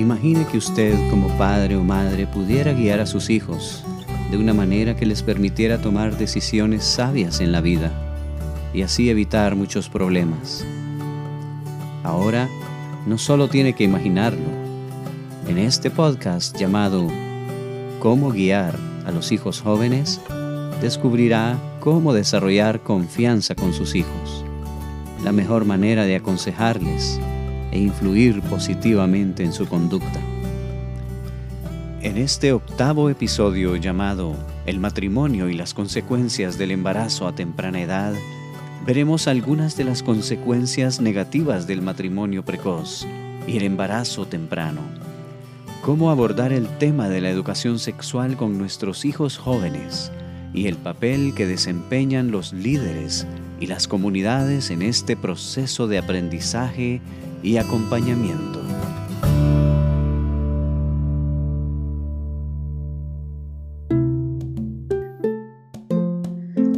Imagine que usted como padre o madre pudiera guiar a sus hijos de una manera que les permitiera tomar decisiones sabias en la vida y así evitar muchos problemas. Ahora, no solo tiene que imaginarlo. En este podcast llamado Cómo guiar a los hijos jóvenes, descubrirá cómo desarrollar confianza con sus hijos, la mejor manera de aconsejarles e influir positivamente en su conducta. En este octavo episodio llamado El matrimonio y las consecuencias del embarazo a temprana edad, veremos algunas de las consecuencias negativas del matrimonio precoz y el embarazo temprano. Cómo abordar el tema de la educación sexual con nuestros hijos jóvenes y el papel que desempeñan los líderes y las comunidades en este proceso de aprendizaje y acompañamiento.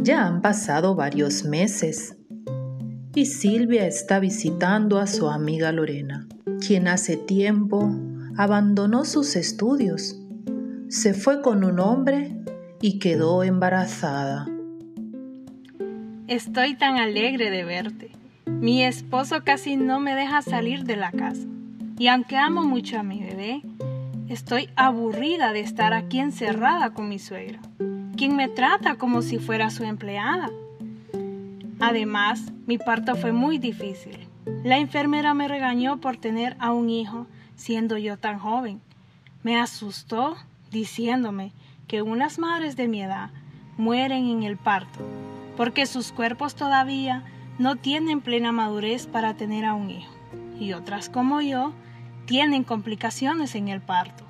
Ya han pasado varios meses y Silvia está visitando a su amiga Lorena, quien hace tiempo abandonó sus estudios, se fue con un hombre y quedó embarazada. Estoy tan alegre de verte. Mi esposo casi no me deja salir de la casa. Y aunque amo mucho a mi bebé, estoy aburrida de estar aquí encerrada con mi suegra, quien me trata como si fuera su empleada. Además, mi parto fue muy difícil. La enfermera me regañó por tener a un hijo siendo yo tan joven. Me asustó diciéndome que unas madres de mi edad mueren en el parto porque sus cuerpos todavía no tienen plena madurez para tener a un hijo y otras como yo tienen complicaciones en el parto.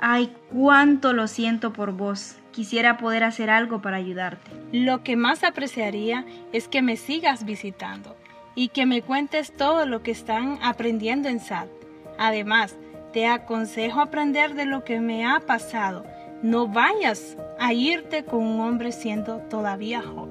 Ay, cuánto lo siento por vos. Quisiera poder hacer algo para ayudarte. Lo que más apreciaría es que me sigas visitando y que me cuentes todo lo que están aprendiendo en SAT. Además, te aconsejo aprender de lo que me ha pasado. No vayas a irte con un hombre siendo todavía joven.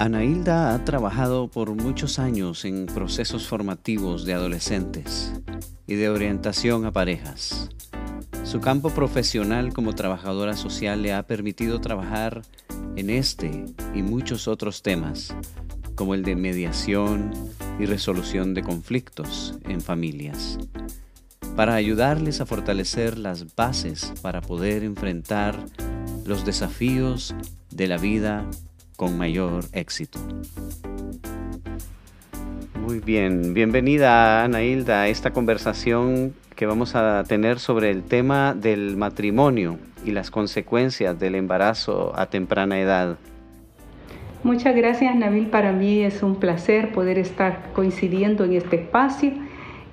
Anailda ha trabajado por muchos años en procesos formativos de adolescentes y de orientación a parejas. Su campo profesional como trabajadora social le ha permitido trabajar en este y muchos otros temas, como el de mediación y resolución de conflictos en familias, para ayudarles a fortalecer las bases para poder enfrentar los desafíos de la vida con mayor éxito. Muy bien, bienvenida Ana Hilda a esta conversación que vamos a tener sobre el tema del matrimonio y las consecuencias del embarazo a temprana edad. Muchas gracias Nabil, para mí es un placer poder estar coincidiendo en este espacio,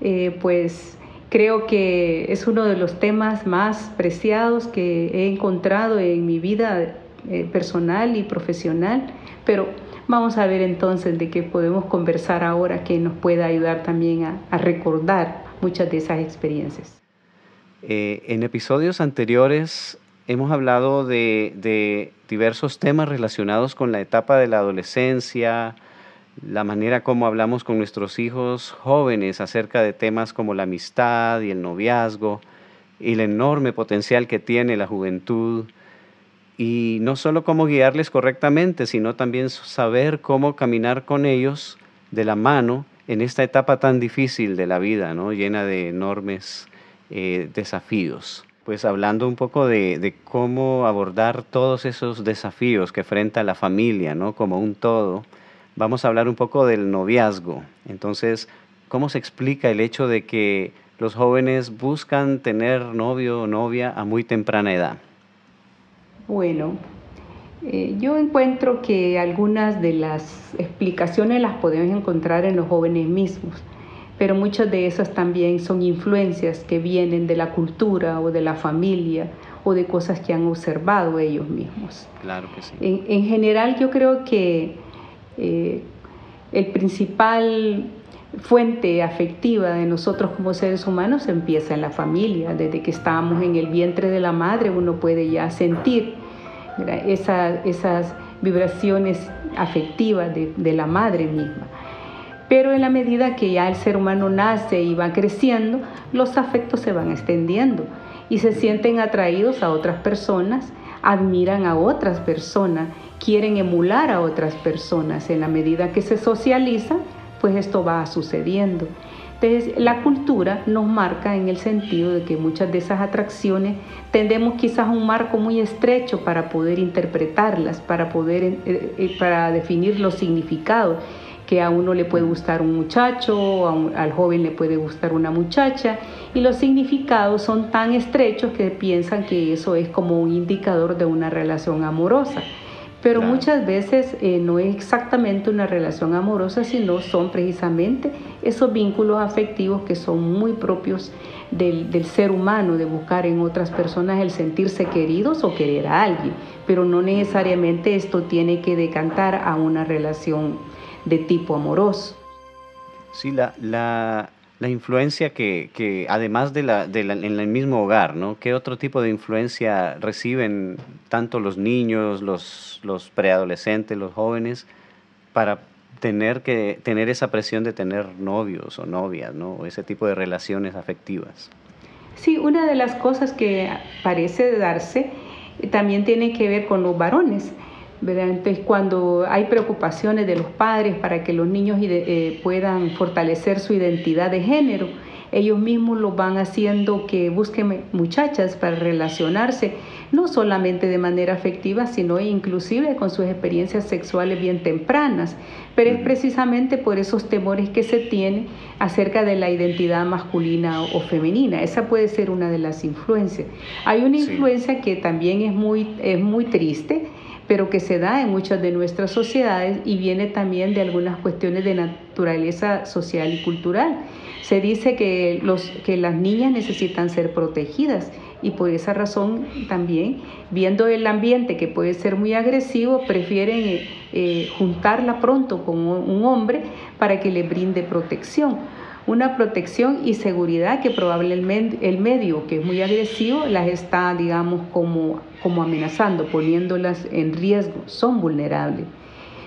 eh, pues creo que es uno de los temas más preciados que he encontrado en mi vida eh, personal y profesional, pero vamos a ver entonces de qué podemos conversar ahora que nos pueda ayudar también a recordar muchas de esas experiencias. Eh, en episodios anteriores hemos hablado de, diversos temas relacionados con la etapa de la adolescencia, la manera como hablamos con nuestros hijos jóvenes acerca de temas como la amistad y el noviazgo y el enorme potencial que tiene la juventud. Y no solo cómo guiarles correctamente, sino también saber cómo caminar con ellos de la mano en esta etapa tan difícil de la vida, ¿no? llena de enormes eh, desafíos. Pues hablando un poco de, cómo abordar todos esos desafíos que enfrenta la familia, ¿no? Como un todo, vamos a hablar un poco del noviazgo. Entonces, ¿cómo se explica el hecho de que los jóvenes buscan tener novio o novia a muy temprana edad? Bueno, eh, yo encuentro que algunas de las explicaciones las podemos encontrar en los jóvenes mismos, pero muchas de esas también son influencias que vienen de la cultura o de la familia o de cosas que han observado ellos mismos. Claro que sí. En, general yo creo que eh, el principal fuente afectiva de nosotros como seres humanos empieza en la familia. Desde que estamos en el vientre de la madre uno puede ya sentir esas vibraciones afectivas de la madre misma. Pero en la medida que ya el ser humano nace y va creciendo, los afectos se van extendiendo y se sienten atraídos a otras personas, admiran a otras personas, quieren emular a otras personas. En la medida que se socializan, pues esto va sucediendo. Entonces, la cultura nos marca en el sentido de que muchas de esas atracciones tendemos quizás un marco muy estrecho para poder interpretarlas, para poder eh, eh, para definir los significados que a uno le puede gustar un muchacho, al joven le puede gustar una muchacha, y los significados son tan estrechos que piensan que eso es como un indicador de una relación amorosa. Pero muchas veces eh, no es exactamente una relación amorosa, sino son precisamente esos vínculos afectivos que son muy propios del, del, ser humano, de buscar en otras personas el sentirse queridos o querer a alguien. Pero no necesariamente esto tiene que decantar a una relación de tipo amoroso. Sí, la, la, la influencia que, que, además de la, de la, en el mismo hogar, ¿no? ¿Qué otro tipo de influencia reciben tanto los niños, los, los preadolescentes, los jóvenes, para tener que tener esa presión de tener novios o novias, ¿no? Ese tipo de relaciones afectivas. Sí, una de las cosas que parece darse también tiene que ver con los varones. Entonces, cuando hay preocupaciones de los padres para que los niños eh, puedan fortalecer su identidad de género, ellos mismos lo van haciendo que busquen muchachas para relacionarse, no solamente de manera afectiva, sino inclusive con sus experiencias sexuales bien tempranas. Pero es precisamente por esos temores que se tiene acerca de la identidad masculina o femenina. Esa puede ser una de las influencias. Hay una influencia que también es muy, es muy triste, pero que se da en muchas de nuestras sociedades y viene también de algunas cuestiones de naturaleza social y cultural. Se dice que, los, que las niñas necesitan ser protegidas y por esa razón también, viendo el ambiente que puede ser muy agresivo, prefieren eh, eh, juntarla pronto con un hombre para que le brinde protección una protección y seguridad que probablemente el medio, que es muy agresivo, las está, digamos, como, como amenazando, poniéndolas en riesgo, son vulnerables.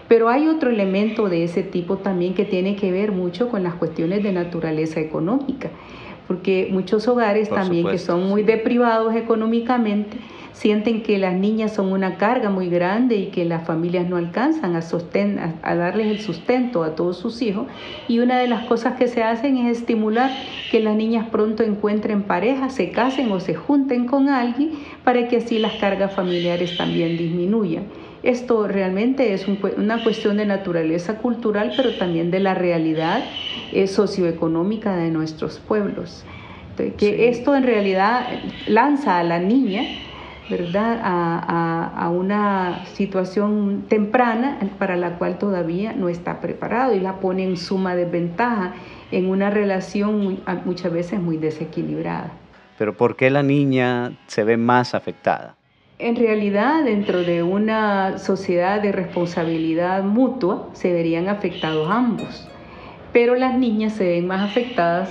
Pero hay otro elemento de ese tipo también que tiene que ver mucho con las cuestiones de naturaleza económica, porque muchos hogares también que son muy deprivados económicamente, sienten que las niñas son una carga muy grande y que las familias no alcanzan a, a, darles el sustento a todos sus hijos. Y una de las cosas que se hacen es estimular que las niñas pronto encuentren pareja, se casen o se junten con alguien para que así las cargas familiares también disminuyan. Esto realmente es una cuestión de naturaleza cultural, pero también de la realidad eh, socioeconómica de nuestros pueblos. que esto en realidad lanza a la niña ¿verdad? A, una situación temprana para la cual todavía no está preparado y la pone en suma desventaja en una relación muchas veces muy desequilibrada. Pero ¿por qué la niña se ve más afectada? En realidad, dentro de una sociedad de responsabilidad mutua, se verían afectados ambos, pero las niñas se ven más afectadas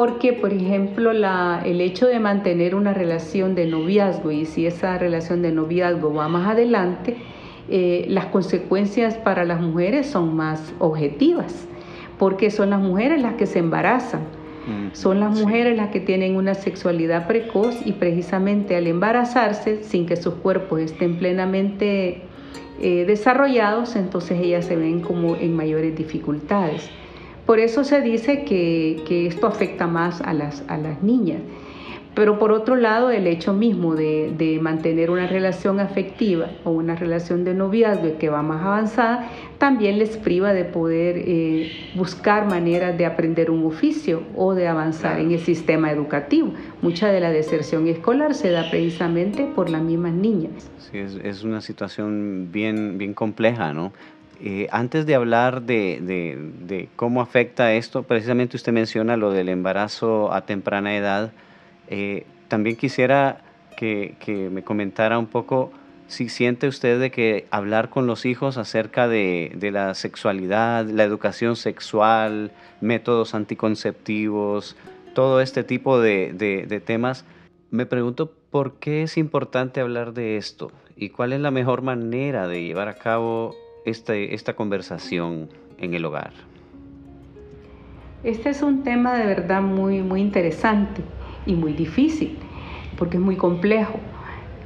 porque, por ejemplo, el hecho de mantener una relación de noviazgo y si esa relación de noviazgo va más adelante, eh, las consecuencias para las mujeres son más objetivas, porque son las mujeres las que se embarazan, mm, son las mujeres las que tienen una sexualidad precoz y precisamente al embarazarse, sin que sus cuerpos estén plenamente eh, desarrollados, entonces ellas se ven como en mayores dificultades. Por eso se dice que, esto afecta más a las, a las niñas. Pero por otro lado, el hecho mismo de, mantener una relación afectiva o una relación de noviazgo que va más avanzada, también les priva de poder eh, buscar maneras de aprender un oficio o de avanzar en el sistema educativo. Mucha de la deserción escolar se da precisamente por las mismas niñas. Sí, es, es una situación bien, bien compleja, ¿no? Eh, antes de hablar de, cómo afecta esto, precisamente usted menciona lo del embarazo a temprana edad. Eh, también quisiera que, me comentara un poco si siente usted de que hablar con los hijos acerca de, la sexualidad, la educación sexual, métodos anticonceptivos, todo este tipo de, temas, me pregunto ¿por qué es importante hablar de esto? ¿Y cuál es la mejor manera de llevar a cabo este, esta conversación en el hogar? Este es un tema de verdad muy, muy interesante y muy difícil, porque es muy complejo,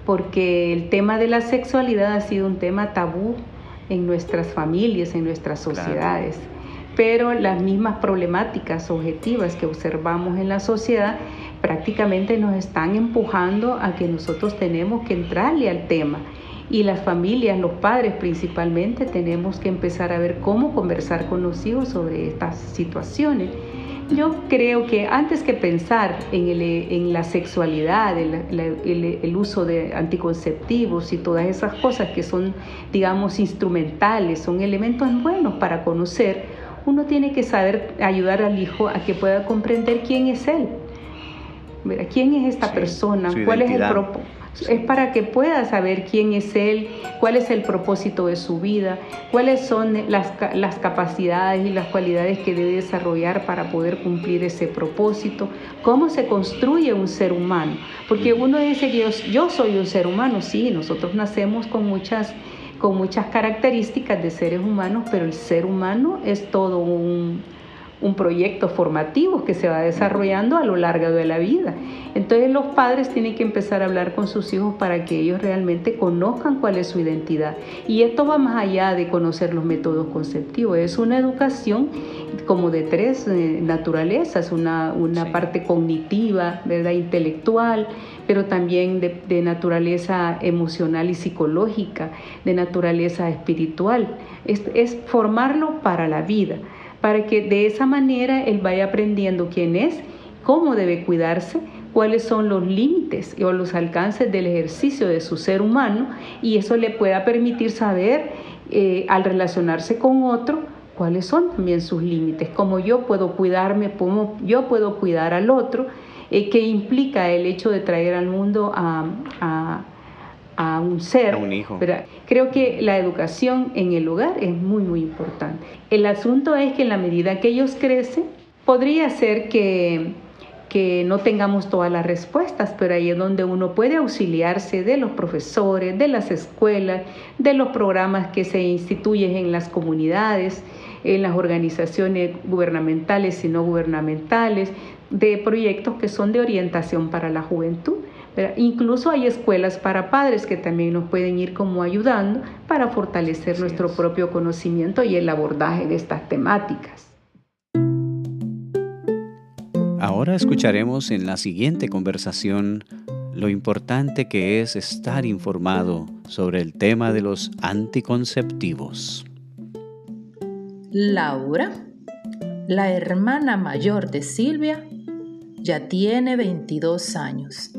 porque el tema de la sexualidad ha sido un tema tabú en nuestras familias, en nuestras sociedades. Pero las mismas problemáticas objetivas que observamos en la sociedad prácticamente nos están empujando a que nosotros tenemos que entrarle al tema. Y las familias, los padres principalmente, tenemos que empezar a ver cómo conversar con los hijos sobre estas situaciones. Yo creo que antes que pensar en, el, en la sexualidad, el, el, uso de anticonceptivos y todas esas cosas que son, digamos, instrumentales, son elementos buenos para conocer, uno tiene que saber ayudar al hijo a que pueda comprender quién es él. ¿Quién es esta persona? ¿Cuál es el propósito? Es para que pueda saber quién es Él, cuál es el propósito de su vida, cuáles son las, las, capacidades y las cualidades que debe desarrollar para poder cumplir ese propósito, cómo se construye un ser humano. Porque uno dice que yo, yo soy un ser humano, sí, nosotros nacemos con muchas con muchas características de seres humanos, pero el ser humano es todo un, un proyecto formativo que se va desarrollando a lo largo de la vida. Entonces los padres tienen que empezar a hablar con sus hijos para que ellos realmente conozcan cuál es su identidad. Y esto va más allá de conocer los métodos conceptivos, es una educación como de tres eh, naturalezas, una, una parte cognitiva, ¿verdad? intelectual, pero también de, de naturaleza emocional y psicológica, de naturaleza espiritual. Es, es formarlo para la vida para que de esa manera él vaya aprendiendo quién es, cómo debe cuidarse, cuáles son los límites o los alcances del ejercicio de su ser humano y eso le pueda permitir saber eh, al relacionarse con otro cuáles son también sus límites, cómo yo puedo cuidarme, cómo yo puedo cuidar al otro, eh, qué implica el hecho de traer al mundo a un ser. un hijo. Pero creo que la educación en el hogar es muy, muy importante. El asunto es que en la medida que ellos crecen, podría ser que, que no tengamos todas las respuestas, pero ahí es donde uno puede auxiliarse de los profesores, de las escuelas, de los programas que se instituyen en las comunidades, en las organizaciones gubernamentales y no gubernamentales, de proyectos que son de orientación para la juventud. Incluso hay escuelas para padres que también nos pueden ir como ayudando para fortalecer nuestro propio conocimiento y el abordaje de estas temáticas. Ahora escucharemos en la siguiente conversación lo importante que es estar informado sobre el tema de los anticonceptivos. Laura, la hermana mayor de Silvia, ya tiene 22 años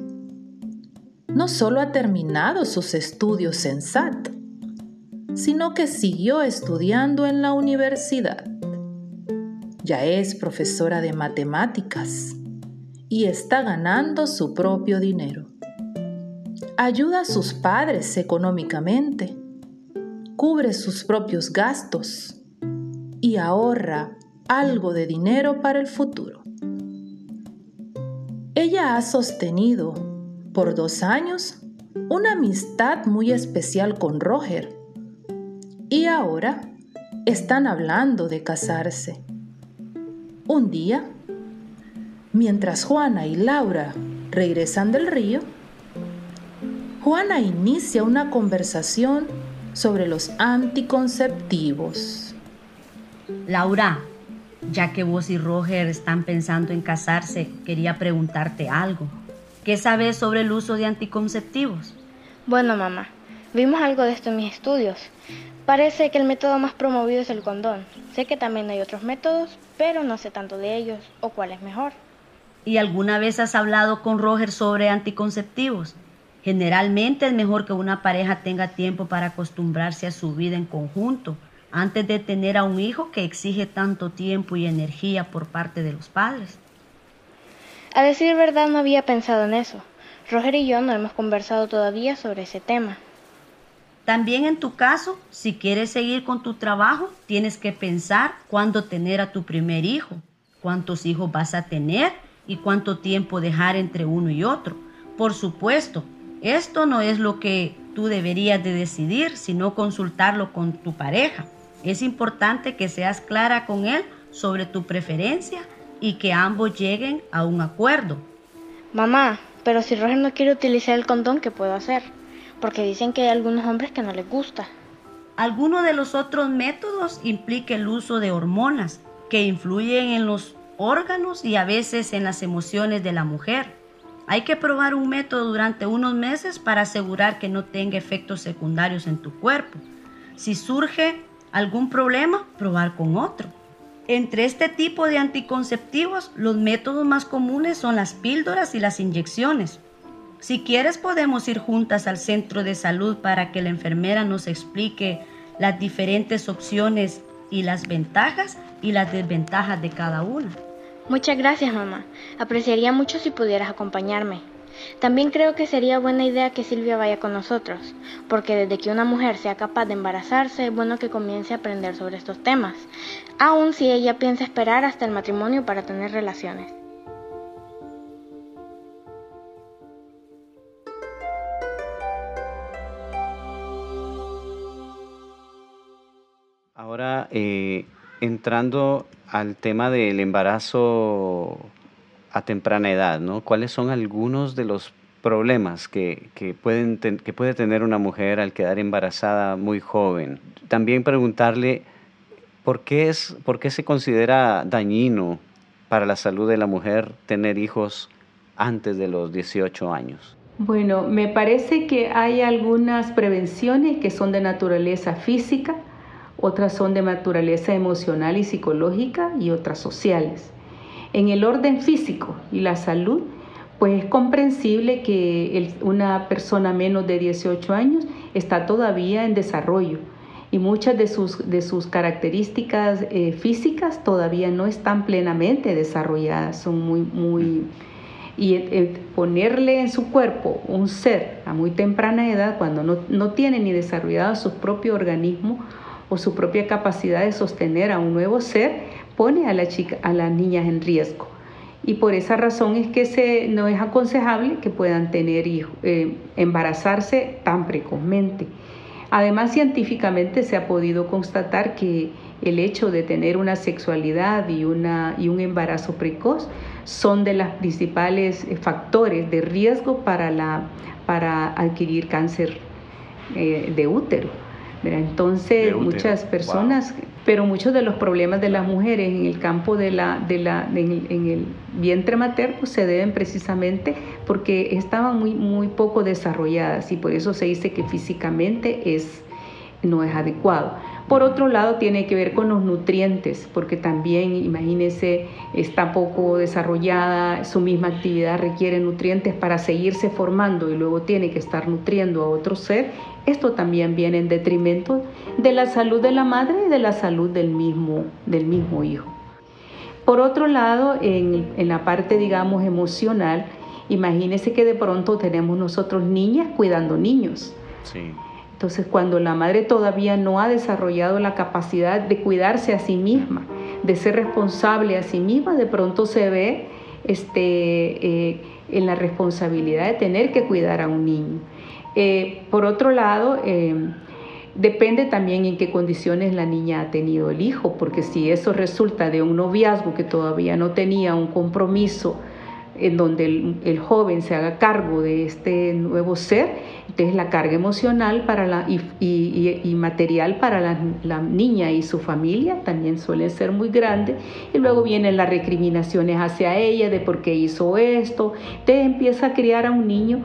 no solo ha terminado sus estudios en SAT, sino que siguió estudiando en la universidad. Ya es profesora de matemáticas y está ganando su propio dinero. Ayuda a sus padres económicamente, cubre sus propios gastos y ahorra algo de dinero para el futuro. Ella ha sostenido por dos años una amistad muy especial con Roger. Y ahora están hablando de casarse. Un día, mientras Juana y Laura regresan del río, Juana inicia una conversación sobre los anticonceptivos. Laura, ya que vos y Roger están pensando en casarse, quería preguntarte algo. ¿Qué sabes sobre el uso de anticonceptivos? Bueno, mamá, vimos algo de esto en mis estudios. Parece que el método más promovido es el condón. Sé que también hay otros métodos, pero no sé tanto de ellos o cuál es mejor. ¿Y alguna vez has hablado con Roger sobre anticonceptivos? Generalmente es mejor que una pareja tenga tiempo para acostumbrarse a su vida en conjunto antes de tener a un hijo que exige tanto tiempo y energía por parte de los padres. A decir verdad no había pensado en eso. Roger y yo no hemos conversado todavía sobre ese tema. También en tu caso, si quieres seguir con tu trabajo, tienes que pensar cuándo tener a tu primer hijo, cuántos hijos vas a tener y cuánto tiempo dejar entre uno y otro, Por supuesto, esto no es lo que tú deberías de decidir, sino consultarlo con tu pareja. Es importante que seas clara con él sobre tu preferencia y que ambos lleguen a un acuerdo. Mamá, pero si Roger no quiere utilizar el condón, ¿qué puedo hacer? Porque dicen que hay algunos hombres que no les gusta. Alguno de los otros métodos implica el uso de hormonas que influyen en los órganos y a veces en las emociones de la mujer. Hay que probar un método durante unos meses para asegurar que no tenga efectos secundarios en tu cuerpo. Si surge algún problema, probar con otro. Entre este tipo de anticonceptivos, los métodos más comunes son las píldoras y las inyecciones. Si quieres podemos ir juntas al centro de salud para que la enfermera nos explique las diferentes opciones y las ventajas y las desventajas de cada una. Muchas gracias, mamá. Apreciaría mucho si pudieras acompañarme. También creo que sería buena idea que Silvia vaya con nosotros, porque desde que una mujer sea capaz de embarazarse, es bueno que comience a aprender sobre estos temas, aun si ella piensa esperar hasta el matrimonio para tener relaciones. Ahora, eh, entrando al tema del embarazo a temprana edad, ¿no? ¿Cuáles son algunos de los problemas que, pueden que puede tener una mujer al quedar embarazada muy joven? También preguntarle por qué, es, por qué se considera dañino para la salud de la mujer tener hijos antes de los 18 años. Bueno, me parece que hay algunas prevenciones que son de naturaleza física, otras son de naturaleza emocional y psicológica y otras sociales. En el orden físico y la salud, pues es comprensible que una persona menos de 18 años está todavía en desarrollo y muchas de sus, de sus características eh, físicas todavía no están plenamente desarrolladas, son muy, muy... Y ponerle en su cuerpo un ser a muy temprana edad, cuando no, no tiene ni desarrollado su propio organismo, o su propia capacidad de sostener a un nuevo ser pone a, la chica, a las niñas en riesgo. Y por esa razón es que se, no es aconsejable que puedan tener hijos, eh, embarazarse tan precozmente. Además, científicamente se ha podido constatar que el hecho de tener una sexualidad y, una, y un embarazo precoz son de los principales factores de riesgo para, la, para adquirir cáncer eh, de útero. Entonces, muchas personas, pero muchos de los problemas de las mujeres en el campo de la, de la, en, el vientre materno se deben precisamente porque estaban muy, muy poco desarrolladas y por eso se dice que físicamente es, no es adecuado. Por otro lado, tiene que ver con los nutrientes, porque también, imagínese, está poco desarrollada, su misma actividad requiere nutrientes para seguirse formando y luego tiene que estar nutriendo a otro ser. Esto también viene en detrimento de la salud de la madre y de la salud del mismo, del mismo hijo. Por otro lado, en, en la parte, digamos, emocional, imagínese que de pronto tenemos nosotros niñas cuidando niños. Sí. Entonces, cuando la madre todavía no ha desarrollado la capacidad de cuidarse a sí misma, de ser responsable a sí misma, de pronto se ve este, eh, en la responsabilidad de tener que cuidar a un niño. Eh, por otro lado, eh, depende también en qué condiciones la niña ha tenido el hijo, porque si eso resulta de un noviazgo que todavía no tenía un compromiso, en donde el, joven se haga cargo de este nuevo ser, entonces la carga emocional para la, y, material para la, niña y su familia también suele ser muy grande, y luego vienen las recriminaciones hacia ella de por qué hizo esto, te empieza a criar a un niño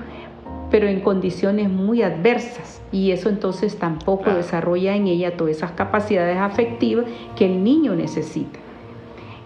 pero en condiciones muy adversas. Y eso entonces tampoco desarrolla en ella todas esas capacidades afectivas que el niño necesita.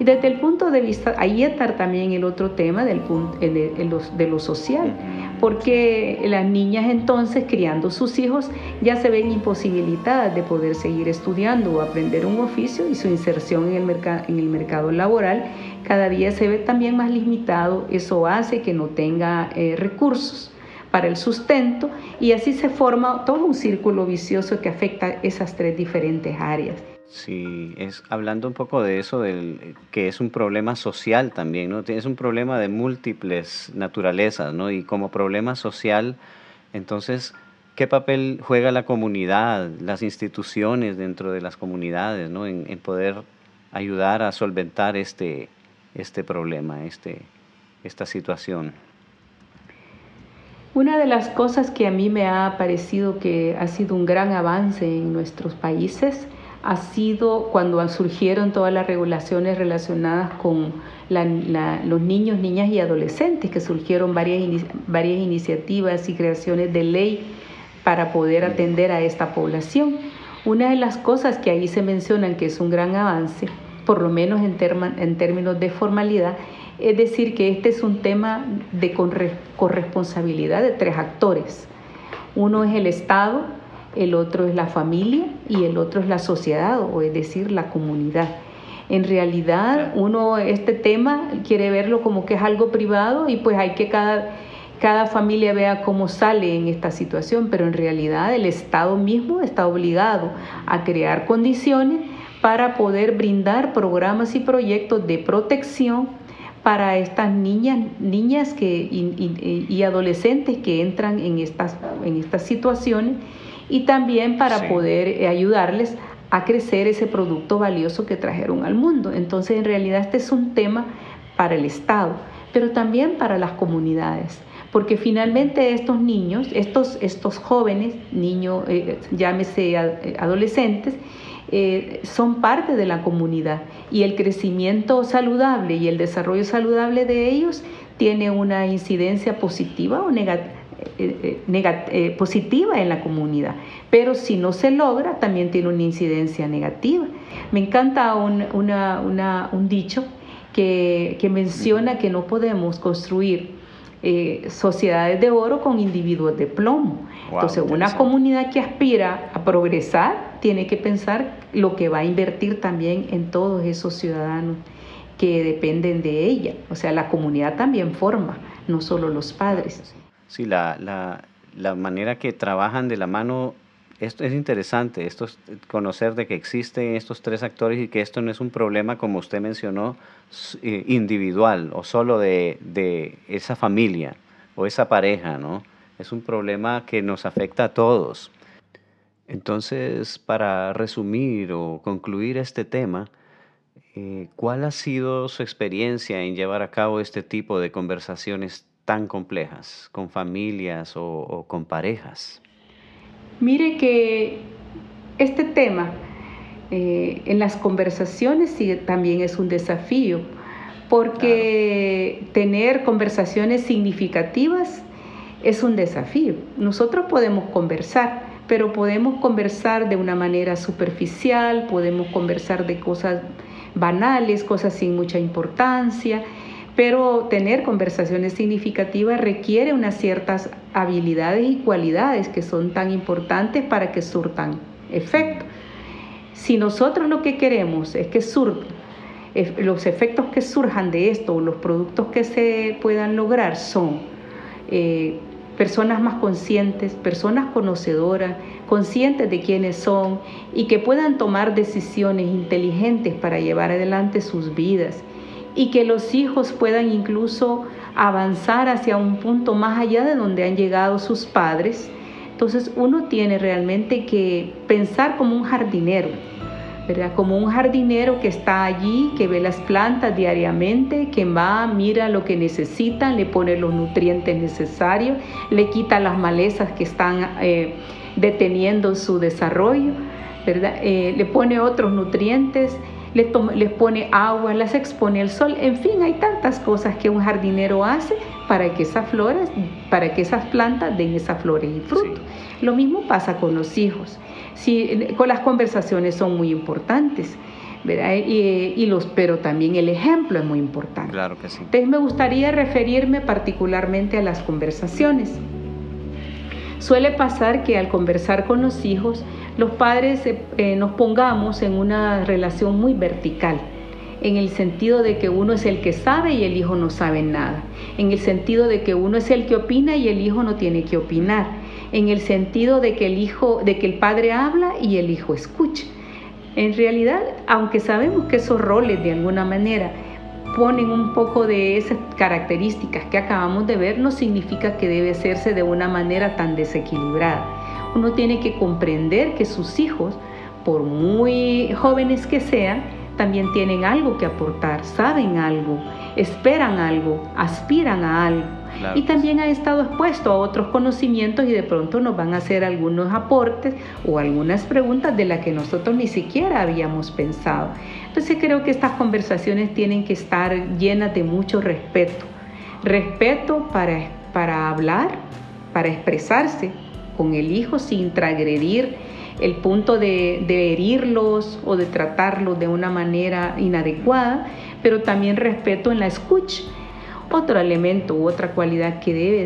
Y desde el punto de vista, ahí está también el otro tema del punto, de lo social, porque las niñas entonces criando sus hijos ya se ven imposibilitadas de poder seguir estudiando o aprender un oficio y su inserción en el, en el mercado laboral cada día se ve también más limitado, eso hace que no tenga eh, recursos para el sustento y así se forma todo un círculo vicioso que afecta esas tres diferentes áreas. Sí, es hablando un poco de eso, del, que es un problema social también, ¿no? Es un problema de múltiples naturalezas, ¿no? Y como problema social, entonces, ¿qué papel juega la comunidad, las instituciones dentro de las comunidades, ¿no? En, poder ayudar a solventar este, este problema, este, esta situación. Una de las cosas que a mí me ha parecido que ha sido un gran avance en nuestros países ha sido cuando surgieron todas las regulaciones relacionadas con los niños, niñas y adolescentes, que surgieron varias, varias iniciativas y creaciones de ley para poder atender a esta población. Una de las cosas que ahí se mencionan que es un gran avance, por lo menos en, en términos de formalidad, es decir, que este es un tema de corresponsabilidad de tres actores. Uno es el Estado, el otro es la familia y el otro es la sociedad, o es decir, la comunidad. En realidad, uno este tema quiere verlo como que es algo privado y pues hay que cada, cada familia vea cómo sale en esta situación, pero en realidad el Estado mismo está obligado a crear condiciones para poder brindar programas y proyectos de protección para estas niñas, niñas que, y, adolescentes que entran en estas, en estas situaciones y también para poder eh, ayudarles a crecer ese producto valioso que trajeron al mundo. Entonces, en realidad este es un tema para el Estado, pero también para las comunidades, porque finalmente estos niños, estos, estos jóvenes, niños, eh, llámese eh, son parte de la comunidad y el crecimiento saludable y el desarrollo saludable de ellos tiene una incidencia positiva o negativa eh, eh, eh, positiva en la comunidad, pero si no se logra, también tiene una incidencia negativa. Me encanta un, un dicho que, que, menciona que no podemos construir sociedades de oro con individuos de plomo. Entonces, una comunidad que aspira a progresar tiene que pensar lo que va a invertir también en todos esos ciudadanos que dependen de ella. O sea, la comunidad también forma, no solo los padres. Sí, la, la, la manera que trabajan de la mano esto es interesante, esto es conocer de que existen estos tres actores y que esto no es un problema, como usted mencionó, eh, individual o solo de, de, esa familia o esa pareja, ¿no? Es un problema que nos afecta a todos. Entonces, para resumir o concluir este tema, eh, ¿cuál ha sido su experiencia en llevar a cabo este tipo de conversaciones tan complejas con familias o, con parejas? Mire que este tema eh, en las conversaciones sí, también es un desafío, porque tener conversaciones significativas es un desafío. Nosotros podemos conversar, pero podemos conversar de una manera superficial, podemos conversar de cosas banales, cosas sin mucha importancia, pero tener conversaciones significativas requiere unas ciertas habilidades y cualidades que son tan importantes para que surtan efecto. Si nosotros lo que queremos es que surtan los efectos que surjan de esto o los productos que se puedan lograr son eh, personas más conscientes, personas conocedoras, conscientes de quiénes son y que puedan tomar decisiones inteligentes para llevar adelante sus vidas y que los hijos puedan incluso avanzar hacia un punto más allá de donde han llegado sus padres. Entonces uno tiene realmente que pensar como un jardinero, ¿verdad? Como un jardinero que está allí, que ve las plantas diariamente, que va, mira lo que necesitan, le pone los nutrientes necesarios, le quita las malezas que están eh, deteniendo su desarrollo, ¿verdad? Eh, le pone otros nutrientes les, pone agua, las expone al sol, en fin, hay tantas cosas que un jardinero hace para que esas flores, para que esas plantas den esas flores y frutos. Lo mismo pasa con los hijos. Si, con las conversaciones son muy importantes. Y, los, pero también el ejemplo es muy importante. Claro que sí. Entonces me gustaría referirme particularmente a las conversaciones. Suele pasar que al conversar con los hijos los padres eh, eh, nos pongamos en una relación muy vertical, en el sentido de que uno es el que sabe y el hijo no sabe nada, en el sentido de que uno es el que opina y el hijo no tiene que opinar, en el sentido de que el hijo, de que el padre habla y el hijo escucha. En realidad, aunque sabemos que esos roles de alguna manera ponen un poco de esas características que acabamos de ver, no significa que debe hacerse de una manera tan desequilibrada. Uno tiene que comprender que sus hijos, por muy jóvenes que sean, también tienen algo que aportar, saben algo, esperan algo, aspiran a algo. Y también han estado expuestos a otros conocimientos y de pronto nos van a hacer algunos aportes o algunas preguntas de las que nosotros ni siquiera habíamos pensado. Entonces creo que estas conversaciones tienen que estar llenas de mucho respeto. Respeto para, para hablar, para expresarse con el hijo sin transgredir el punto de, herirlos o de tratarlos de una manera inadecuada, pero también respeto en la escucha. Otro elemento u otra cualidad que debe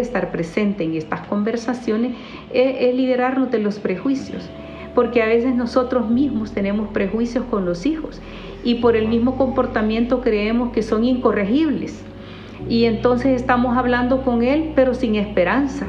estar, presente en estas conversaciones es, es liberarnos de los prejuicios, porque a veces nosotros mismos tenemos prejuicios con los hijos y por el mismo comportamiento creemos que son incorregibles. Y entonces estamos hablando con él, pero sin esperanza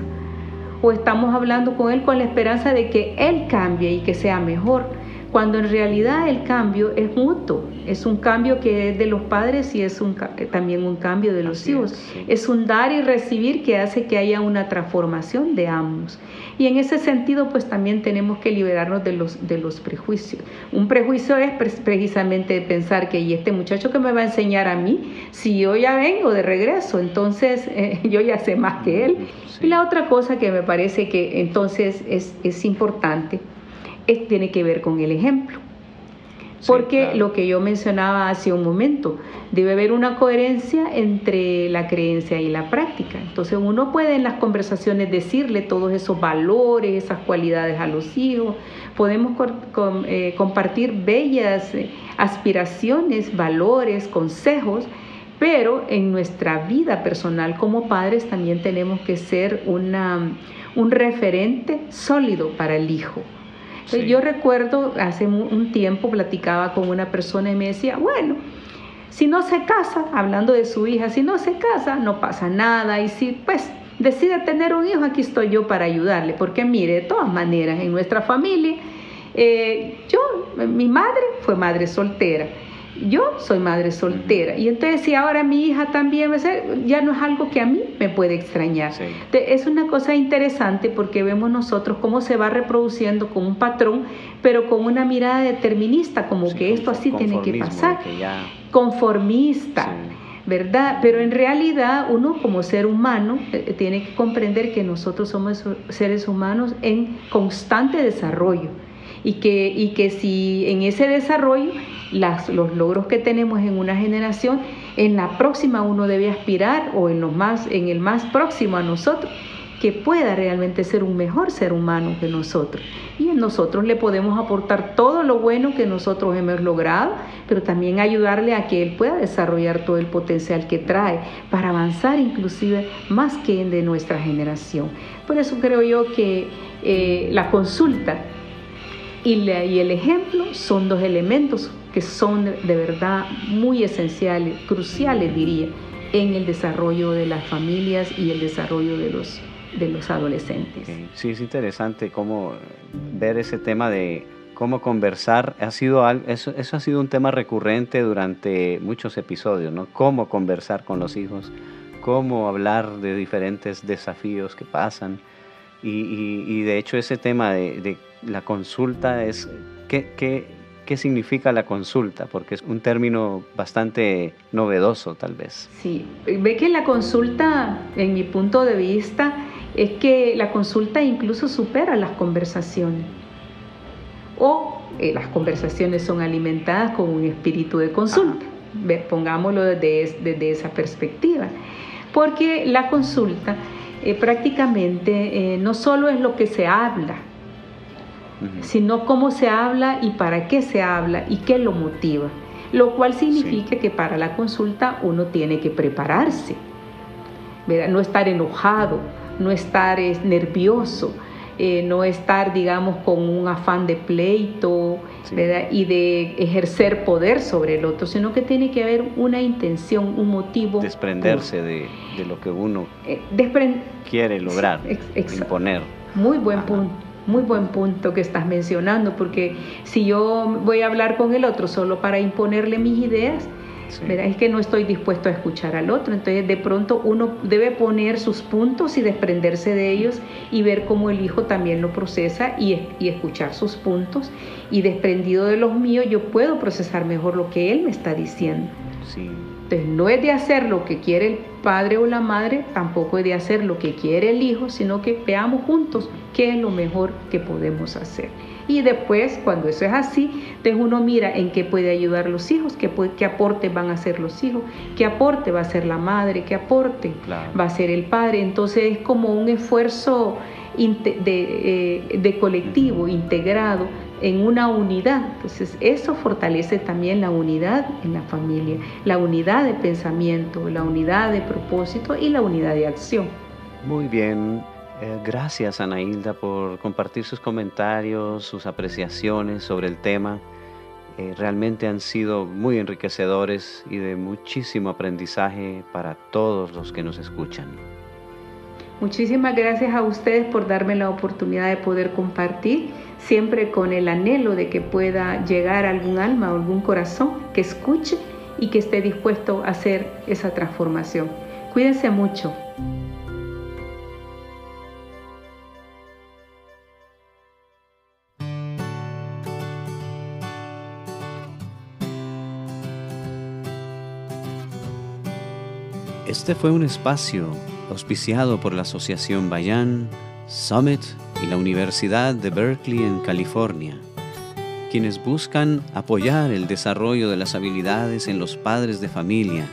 o estamos hablando con Él con la esperanza de que Él cambie y que sea mejor cuando en realidad el cambio es mutuo, es un cambio que es de los padres y es un, también un cambio de los hijos. Es, un dar y recibir que hace que haya una transformación de ambos. Y en ese sentido, pues también tenemos que liberarnos de los, de los prejuicios. Un prejuicio es precisamente pensar que, ¿y este muchacho que me va a enseñar a mí? Si yo ya vengo de regreso, entonces eh, yo ya sé más que él. Y la otra cosa que me parece que entonces es, es importante tiene que ver con el ejemplo. Porque lo que yo mencionaba hace un momento, debe haber una coherencia entre la creencia y la práctica. Entonces uno puede en las conversaciones decirle todos esos valores, esas cualidades a los hijos, podemos eh, compartir bellas eh, aspiraciones, valores, consejos, pero en nuestra vida personal como padres también tenemos que ser una, un referente sólido para el hijo. Yo recuerdo hace un tiempo platicaba con una persona y me decía, bueno, si no se casa, hablando de su hija, si no se casa, no pasa nada. Y si pues decide tener un hijo, aquí estoy yo para ayudarle. Porque mire, de todas maneras, en nuestra familia, eh, yo, mi madre fue madre soltera yo soy madre soltera y entonces si ahora mi hija también va a ser, ya no es algo que a mí me puede extrañar. Es una cosa interesante porque vemos nosotros cómo se va reproduciendo con un patrón, pero con una mirada determinista, como que esto así tiene que pasar, conformista. ¿verdad? Pero en realidad uno como ser humano eh, tiene que comprender que nosotros somos seres humanos en constante desarrollo y que, y que si en ese desarrollo los logros que tenemos en una generación, en la próxima uno debe aspirar o en, los más, en el más próximo a nosotros que pueda realmente ser un mejor ser humano que nosotros. Y nosotros le podemos aportar todo lo bueno que nosotros hemos logrado, pero también ayudarle a que él pueda desarrollar todo el potencial que trae para avanzar inclusive más que en de nuestra generación. Por eso creo yo que eh, la consulta y, el ejemplo son dos elementos que son de verdad muy esenciales, cruciales diría, en el desarrollo de las familias y el desarrollo de los, de los adolescentes. Sí, es interesante cómo ver ese tema de cómo conversar. Ha sido, eso, eso ha sido un tema recurrente durante muchos episodios, ¿no? Cómo conversar con los hijos, cómo hablar de diferentes desafíos que pasan. Y, de hecho ese tema de la consulta es, ¿qué, qué, qué significa la consulta? Porque es un término bastante novedoso tal vez. Sí, ve que la consulta, en mi punto de vista, es que la consulta incluso supera las conversaciones. O eh, las conversaciones son alimentadas con un espíritu de consulta. pongámoslo desde, desde, esa perspectiva. Porque la consulta eh, prácticamente eh, no solo es lo que se habla, sino cómo se habla y para qué se habla y qué lo motiva. Lo cual significa que para la consulta uno tiene que prepararse, no estar enojado, no estar nervioso, eh, no estar, digamos, con un afán de pleito y de ejercer poder sobre el otro, sino que tiene que haber una intención, un motivo. Desprenderse de, lo que uno eh, quiere lograr, imponer. Muy buen punto Muy buen punto que estás mencionando, porque si yo voy a hablar con el otro solo para imponerle mis ideas, es que no estoy dispuesto a escuchar al otro. Entonces de pronto uno debe poner sus puntos y desprenderse de ellos y ver cómo el hijo también lo procesa y, y escuchar sus puntos. Y desprendido de los míos yo puedo procesar mejor lo que él me está diciendo. Sí. Entonces no es de hacer lo que quiere el padre o la madre, tampoco es de hacer lo que quiere el hijo, sino que veamos juntos qué es lo mejor que podemos hacer. Y después, cuando eso es así, entonces uno mira en qué puede ayudar los hijos, qué, qué aporte van a hacer los hijos, qué aporte va a ser la madre, qué aporte va a ser el padre. Entonces es como un esfuerzo de, eh, de colectivo, integrado en una unidad. Entonces eso fortalece también la unidad en la familia, la unidad de pensamiento, la unidad de propósito y la unidad de acción. Muy bien, eh, gracias Ana Hilda por compartir sus comentarios, sus apreciaciones sobre el tema. Eh, realmente han sido muy enriquecedores y de muchísimo aprendizaje para todos los que nos escuchan. Muchísimas gracias a ustedes por darme la oportunidad de poder compartir, siempre con el anhelo de que pueda llegar algún alma o algún corazón que escuche y que esté dispuesto a hacer esa transformación. Cuídense mucho. Este fue un espacio auspiciado por la Asociación Bayan, Summit y la Universidad de Berkeley en California, quienes buscan apoyar el desarrollo de las habilidades en los padres de familia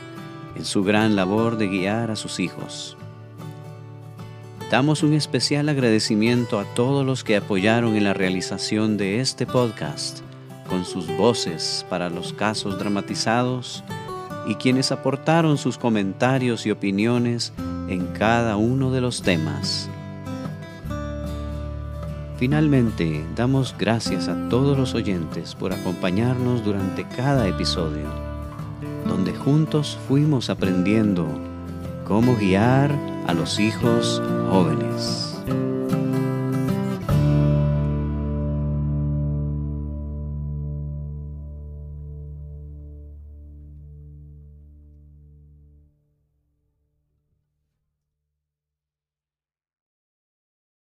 en su gran labor de guiar a sus hijos. Damos un especial agradecimiento a todos los que apoyaron en la realización de este podcast con sus voces para los casos dramatizados y quienes aportaron sus comentarios y opiniones en cada uno de los temas. Finalmente, damos gracias a todos los oyentes por acompañarnos durante cada episodio, donde juntos fuimos aprendiendo cómo guiar a los hijos jóvenes.